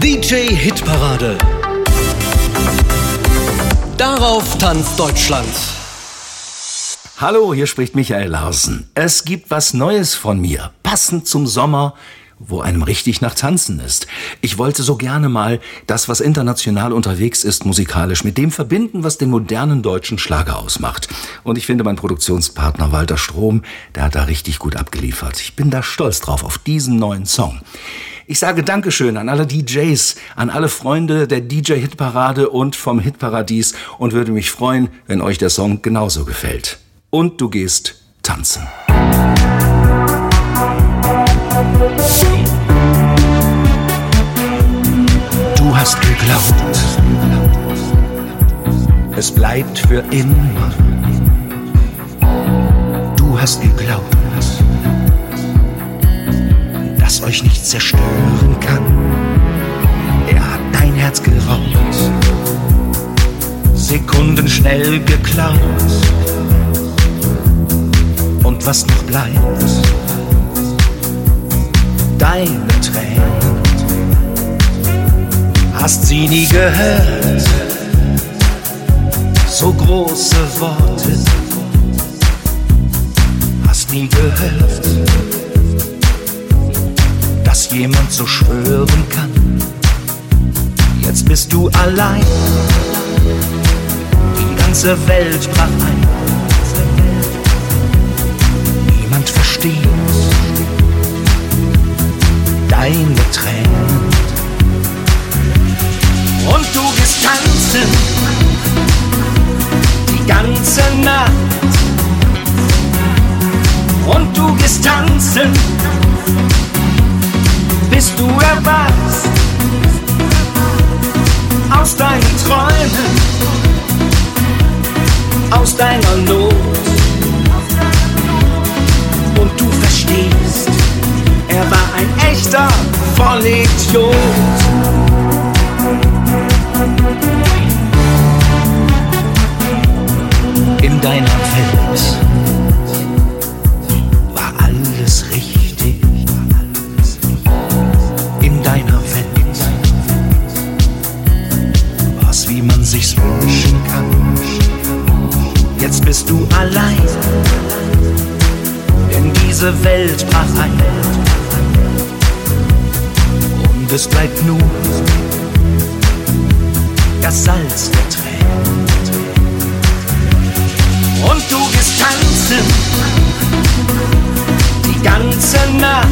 DJ Hitparade. Darauf tanzt Deutschland. Hallo, hier spricht Michael Larsen. Es gibt was Neues von mir, passend zum Sommer wo einem richtig nach Tanzen ist. Ich wollte so gerne mal das, was international unterwegs ist, musikalisch mit dem verbinden, was den modernen deutschen Schlager ausmacht. Und ich finde, mein Produktionspartner Walter Strom, der hat da richtig gut abgeliefert. Ich bin da stolz drauf, auf diesen neuen Song. Ich sage Dankeschön an alle DJs, an alle Freunde der DJ-Hitparade und vom Hitparadies und würde mich freuen, wenn euch der Song genauso gefällt. Und du gehst tanzen. Du bleibt für immer. Du hast geglaubt, dass euch nichts zerstören kann. Er hat dein Herz geraubt, Sekunden schnell geklaut. Und was noch bleibt, deine Tränen. Hast sie nie gehört? So große Worte. Hast nie gehört, dass jemand so schwören kann. Jetzt bist du allein. Die ganze Welt brach ein. Niemand versteht deine Tränen. Und du gehst tanzen ganze Nacht. Und du gehst tanzen, bis du erwachst aus deinen Träumen, aus deiner Not. Und du verstehst, er war ein echter Vollidiot. War alles richtig. In deiner Welt war's wie man sich's wünschen kann. Jetzt bist du allein, denn diese Welt brach ein und es bleibt nur das Salz der Tränen. Tanzen die ganze Nacht.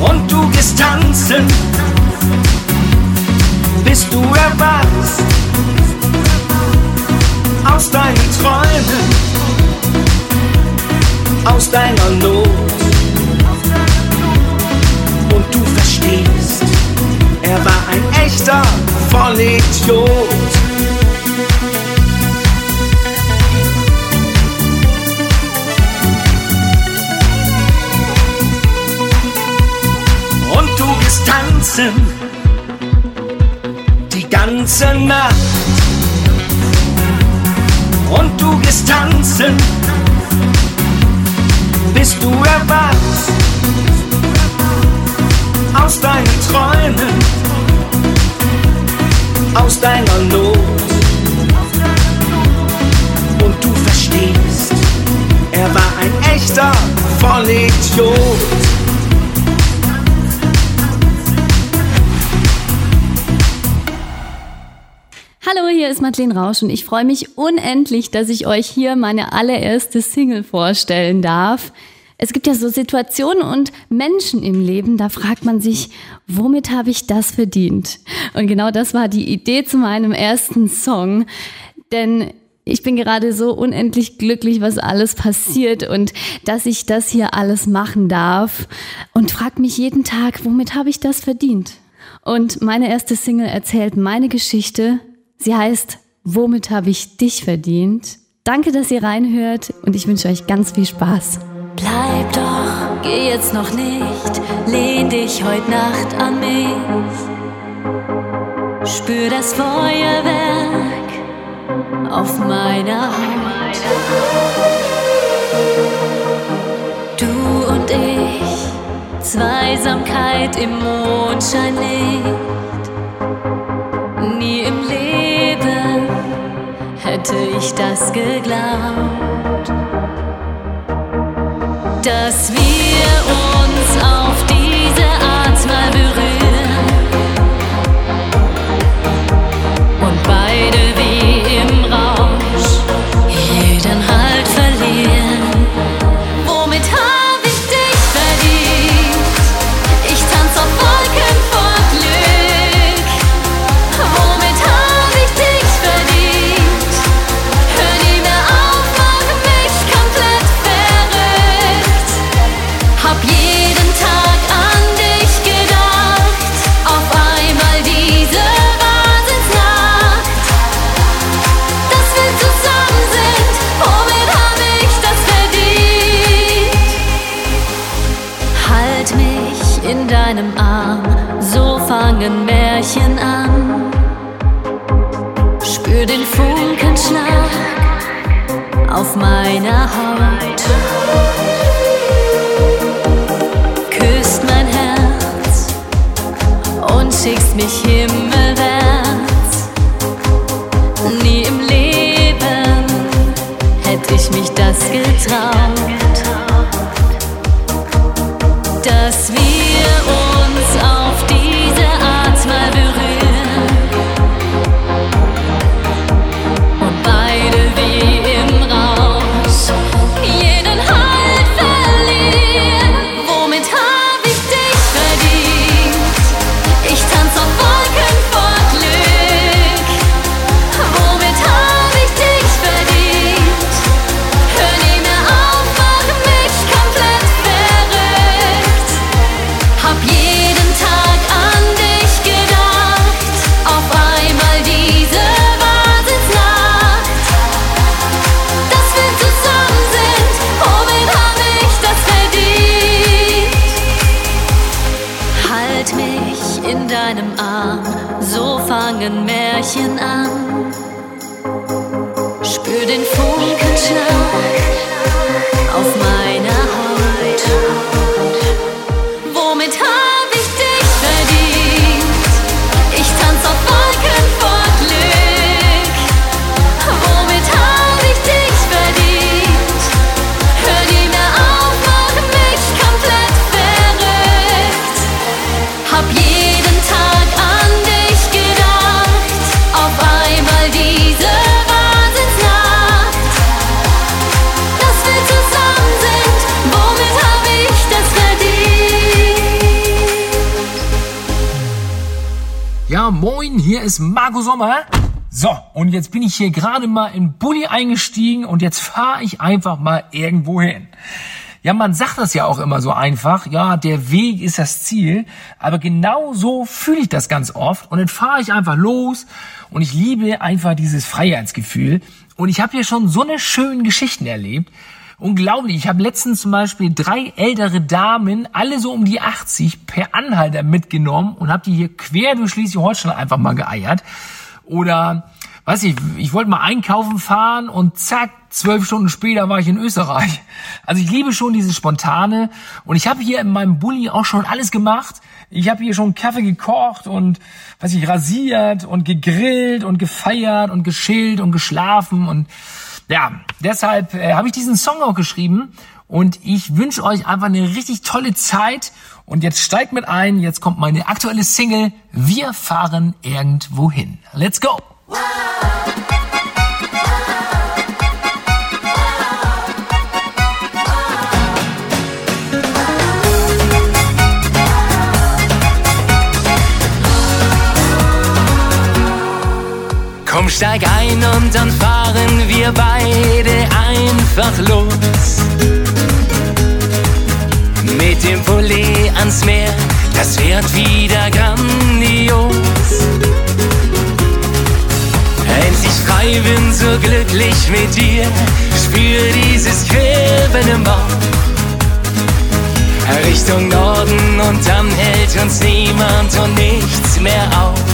Und du gehst tanzen, bis du erwachst. Aus deinen Träumen, aus deiner Not. Und du verstehst, er war ein echter Vollidiot. Tanzen. Die ganze Nacht. Und du gehst tanzen, bis du erwachst ist Madeleine Rausch und ich freue mich unendlich, dass ich euch hier meine allererste Single vorstellen darf. Es gibt ja so Situationen und Menschen im Leben, da fragt man sich, womit habe ich das verdient? Und genau das war die Idee zu meinem ersten Song. Denn ich bin gerade so unendlich glücklich, was alles passiert und dass ich das hier alles machen darf und frag mich jeden Tag, womit habe ich das verdient? Und meine erste Single erzählt meine Geschichte. Sie heißt, womit habe ich dich verdient? Danke, dass ihr reinhört und ich wünsche euch ganz viel Spaß. Bleib doch, geh jetzt noch nicht, lehn dich heute Nacht an mich. Spür das Feuerwerk auf meiner Haut. Du und ich, Zweisamkeit im Mondschein nicht. Hätte ich das geglaubt, dass wir uns auf in deinem Arm, so fangen Märchen an. Spür den Funkenschlag auf meiner Haut. Küsst mein Herz und schickst mich himmelwärts. Nie im Leben hätte ich mich das getraut, dass wir uns moin, hier ist Marco Sommer. So, und jetzt bin ich hier gerade mal in Bulli eingestiegen und jetzt fahre ich einfach mal irgendwo hin. Ja, man sagt das ja auch immer so einfach, ja, der Weg ist das Ziel, aber genau so fühle ich das ganz oft und dann fahre ich einfach los und ich liebe einfach dieses Freiheitsgefühl und ich habe hier schon so eine schönen Geschichten erlebt. Unglaublich. Ich habe letztens zum Beispiel drei ältere Damen, alle so um die 80, per Anhalter mitgenommen und habe die hier quer durch Schleswig-Holstein einfach mal geeiert. Oder, weiß ich, ich wollte mal einkaufen fahren und zack, zwölf Stunden später war ich in Österreich. Also ich liebe schon dieses Spontane und ich habe hier in meinem Bulli auch schon alles gemacht. Ich habe hier schon Kaffee gekocht und, weiß ich, rasiert und gegrillt und gefeiert und geschillt und geschlafen und ja, deshalb äh, habe ich diesen Song auch geschrieben und ich wünsche euch einfach eine richtig tolle Zeit. Und jetzt steigt mit ein, jetzt kommt meine aktuelle Single Wir fahren irgendwo hin. Let's go! Komm, steig ein und dann fahren wir beide einfach los. Mit dem Pulli ans Meer, das wird wieder grandios. Endlich frei, bin so glücklich mit dir, spür dieses Kribbeln im Bauch. Richtung Norden und dann hält uns niemand und nichts mehr auf.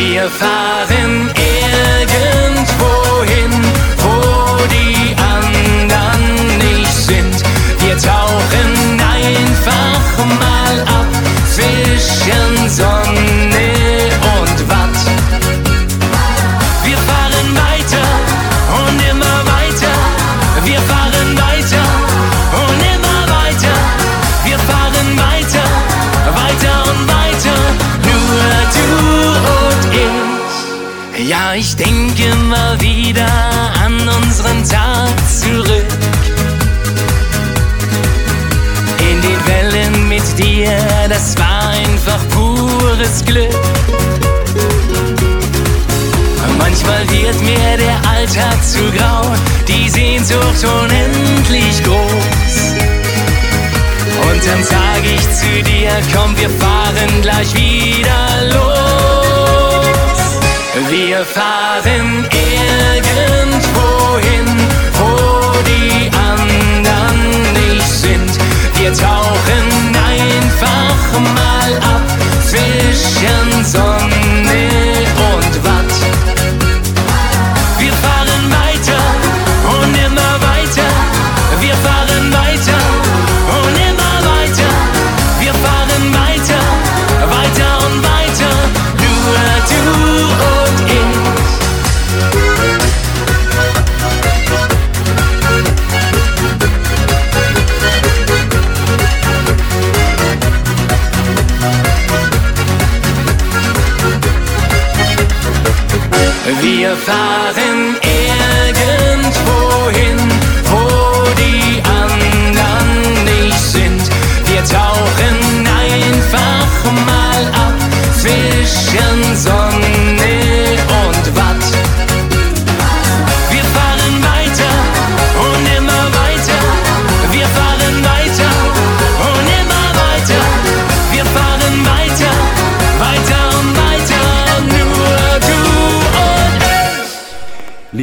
Wir fahren pures Glück. Manchmal wird mir der Alltag zu grau, die Sehnsucht unendlich groß. Und dann sag ich zu dir, komm, wir fahren gleich wieder los. Wir fahren irgendwo hin, wo die anderen nicht sind. Wir tauchen einfach mal ab Vi känns som ni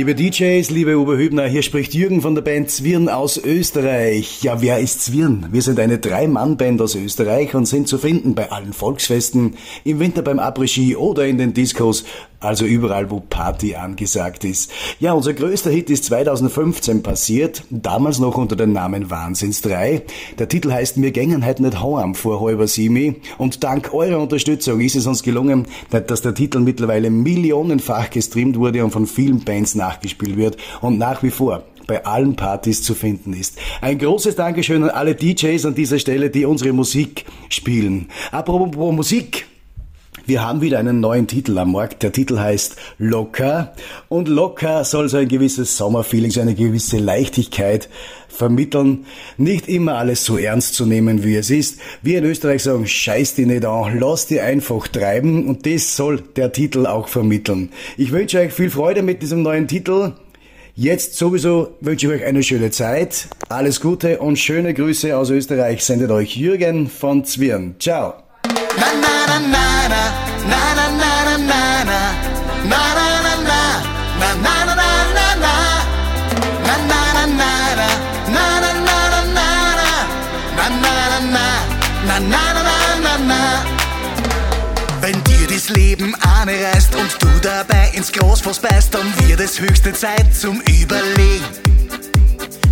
Liebe DJs, liebe Oberhübner, hier spricht Jürgen von der Band Zwirn aus Österreich. Ja, wer ist Zwirn? Wir sind eine Drei-Mann-Band aus Österreich und sind zu finden bei allen Volksfesten, im Winter beim Après-Ski oder in den Discos, also überall, wo Party angesagt ist. Ja, unser größter Hit ist 2015 passiert, damals noch unter dem Namen Wahnsinns 3. Der Titel heißt Wir gängen halt nicht heim vor halber Simi und dank eurer Unterstützung ist es uns gelungen, dass der Titel mittlerweile millionenfach gestreamt wurde und von vielen Bands nachgespielt wird und nach wie vor bei allen Partys zu finden ist. Ein großes Dankeschön an alle DJs an dieser Stelle, die unsere Musik spielen. Apropos Musik. Wir haben wieder einen neuen Titel am Markt. Der Titel heißt Locker. Und Locker soll so ein gewisses Sommerfeeling, so eine gewisse Leichtigkeit vermitteln. Nicht immer alles so ernst zu nehmen, wie es ist. Wir in Österreich sagen, scheiß dich nicht an, lass dich einfach treiben. Und das soll der Titel auch vermitteln. Ich wünsche euch viel Freude mit diesem neuen Titel. Jetzt sowieso wünsche ich euch eine schöne Zeit. Alles Gute und schöne Grüße aus Österreich sendet euch Jürgen von Zwirn. Ciao. Wenn dir das Leben anreißt und du dabei ins Großfass beißt, dann wird es höchste Zeit zum Überlegen.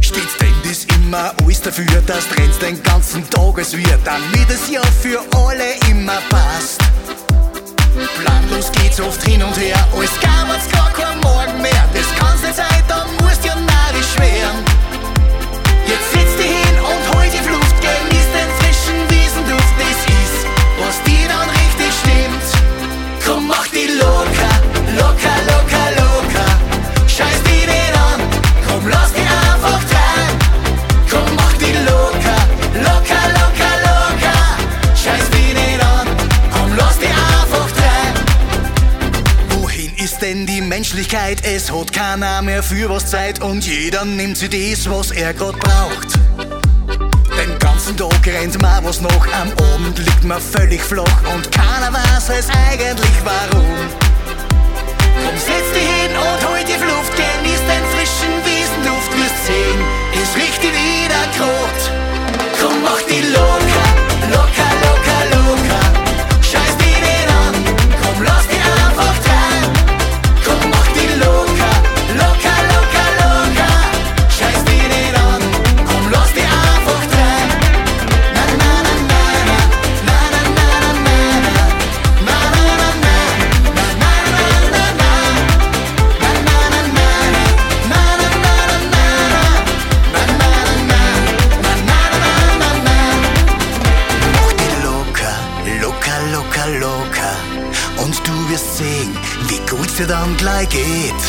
Steht denn das immer alles dafür, dass Trends den ganzen Tag es wird, damit es ja für alle immer passt. Planlos geht's oft hin und her, alles gab's gar kein Morgen mehr. Das kann's nicht sein, dann musst ja narrisch werden. Jetzt sitz dich hin und hol die Luft, genieß den frischen Wiesenduft, das ist, was dir dann richtig stimmt. Komm, mach die locker, locker, locker. Menschlichkeit? Es hat keiner mehr für was Zeit und jeder nimmt sich das, was er grad braucht. Den ganzen Tag rennt man was noch, am Abend liegt man völlig flach und keiner weiß es eigentlich warum. Komm, setz dich hin und hol die Luft, genieß den frischen Wiesenduft, wirst sehen, es riecht dir wieder grad. Komm, mach die locker, gleich geht.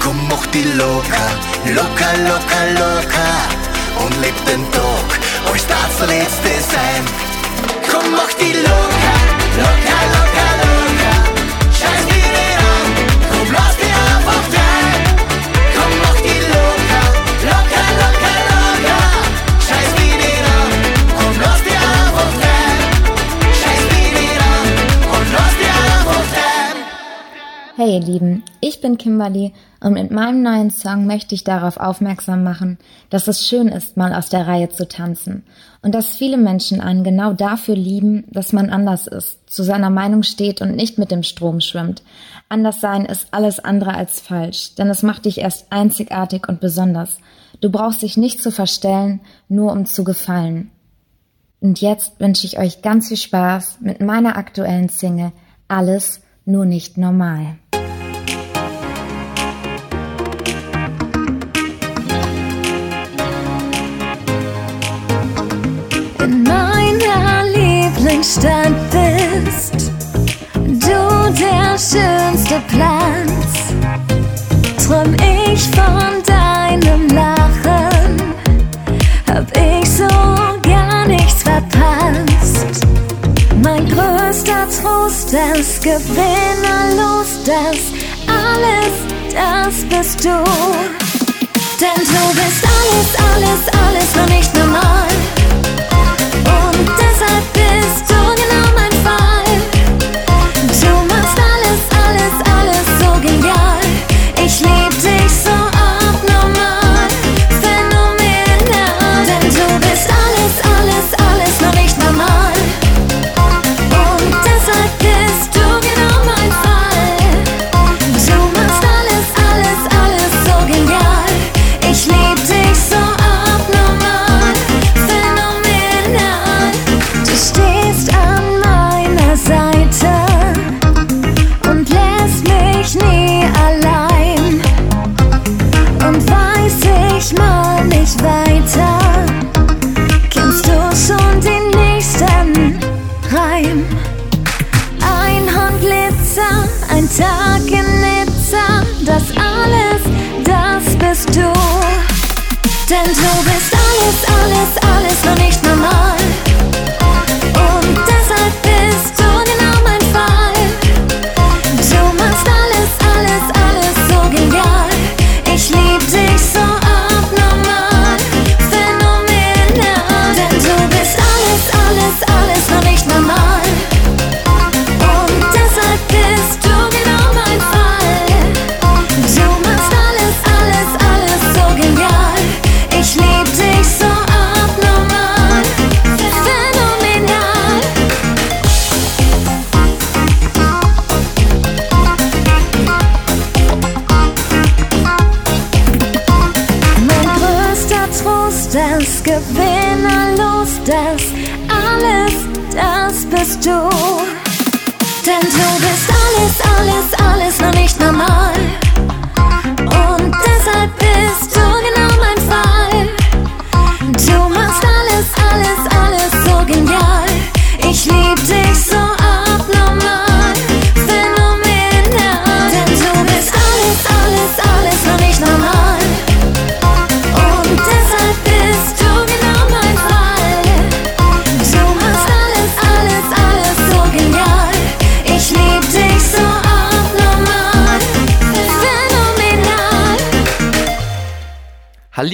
Komm, mach die locker, locker, locker, locker. Und leb den Tag, als der letzte sein. Komm, mach die locker, locker, locker. Hey ihr Lieben, ich bin Kimberly und mit meinem neuen Song möchte ich darauf aufmerksam machen, dass es schön ist, mal aus der Reihe zu tanzen und dass viele Menschen einen genau dafür lieben, dass man anders ist, zu seiner Meinung steht und nicht mit dem Strom schwimmt. Anders sein ist alles andere als falsch, denn es macht dich erst einzigartig und besonders. Du brauchst dich nicht zu verstellen, nur um zu gefallen. Und jetzt wünsche ich euch ganz viel Spaß mit meiner aktuellen Single Alles nur nicht normal. Lieblingsstadt bist. Du der schönste Platz. Träum ich von deinem Lachen, hab ich so gar nichts verpasst. Mein größter Trost, das Gewinnerlos, das alles, das bist du. Denn du bist alles, alles, alles nur nicht normal. Und deshalb bist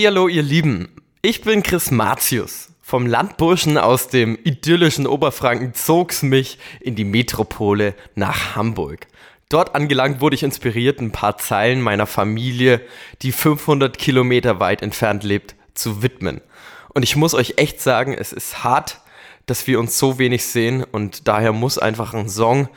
Hallihallo, ihr Lieben. Ich bin Chris Martius. Vom Landburschen aus dem idyllischen Oberfranken zog's mich in die Metropole nach Hamburg. Dort angelangt wurde ich inspiriert, ein paar Zeilen meiner Familie, die 500 Kilometer weit entfernt lebt, zu widmen. Und ich muss euch echt sagen, es ist hart, dass wir uns so wenig sehen und daher muss einfach ein Song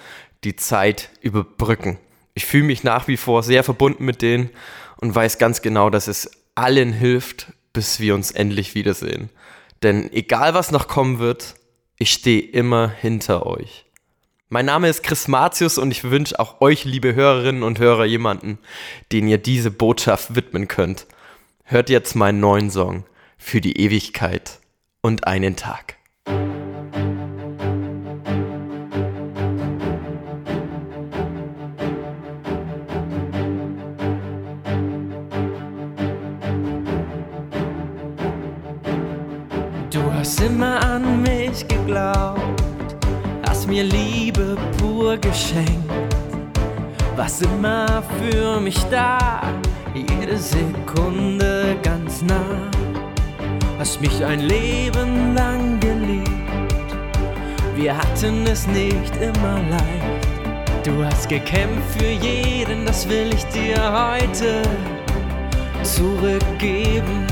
die Zeit überbrücken. Ich fühle mich nach wie vor sehr verbunden mit denen und weiß ganz genau, dass es allen hilft, bis wir uns endlich wiedersehen. Denn egal was noch kommen wird, ich stehe immer hinter euch. Mein Name ist Chris Martius und ich wünsche auch euch, liebe Hörerinnen und Hörer, jemanden, den ihr diese Botschaft widmen könnt. Hört jetzt meinen neuen Song für die Ewigkeit und einen Tag. Hast immer an mich geglaubt hast mir Liebe pur geschenkt, was immer für mich da, jede Sekunde ganz nah. Hast mich ein Leben lang geliebt, wir hatten es nicht immer leicht. Du hast gekämpft für jeden, das will ich dir heute zurückgeben.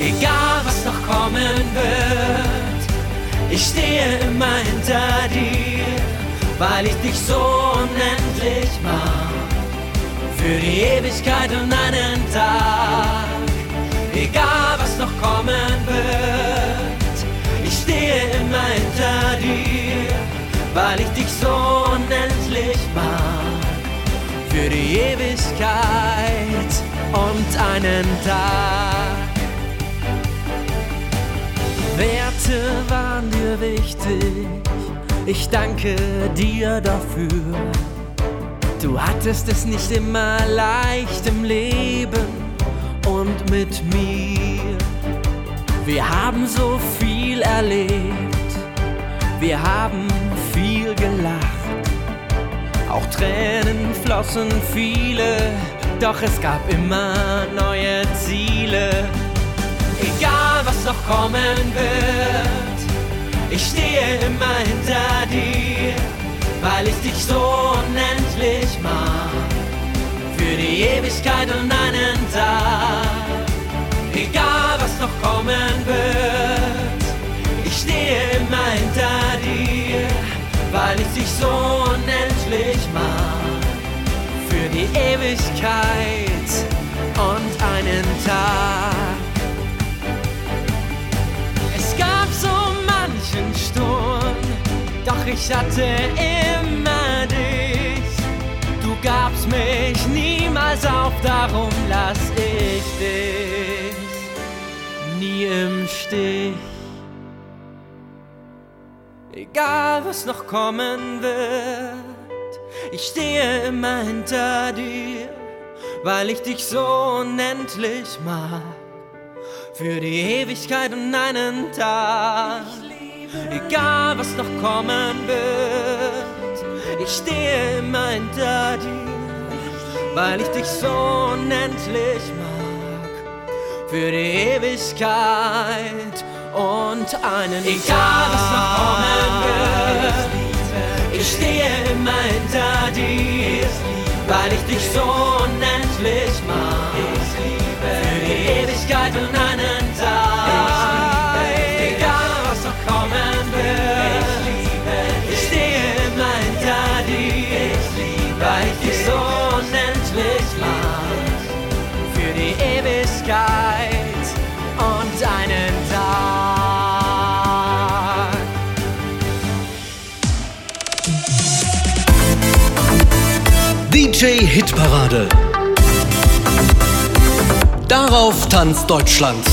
Egal noch kommen wird, ich stehe immer hinter dir, weil ich dich so unendlich mag. Für die Ewigkeit und einen Tag, egal was noch kommen wird, ich stehe immer hinter dir, weil ich dich so unendlich mag. Für die Ewigkeit und einen Tag. Werte waren dir wichtig, ich danke dir dafür. Du hattest es nicht immer leicht im Leben und mit mir. Wir haben so viel erlebt, wir haben viel gelacht, auch Tränen flossen viele, doch es gab immer neue Ziele. Egal noch kommen wird, ich stehe immer hinter dir, weil ich dich so unendlich mag. Für die Ewigkeit und einen Tag, egal was noch kommen wird, ich stehe immer hinter dir, weil ich dich so unendlich mag. Für die Ewigkeit und einen Tag. Ich hatte immer dich. Du gabst mich niemals auf, darum lass ich dich nie im Stich. Egal was noch kommen wird, ich stehe immer hinter dir, weil ich dich so unendlich mag für die Ewigkeit und einen Tag. Egal was noch kommen wird, ich stehe immer hinter dir, weil ich dich so unendlich mag. Für die Ewigkeit und einen Egal was noch kommen wird, ich stehe immer hinter dir, weil ich dich so unendlich mag. DJ Hitparade. Darauf tanzt Deutschland.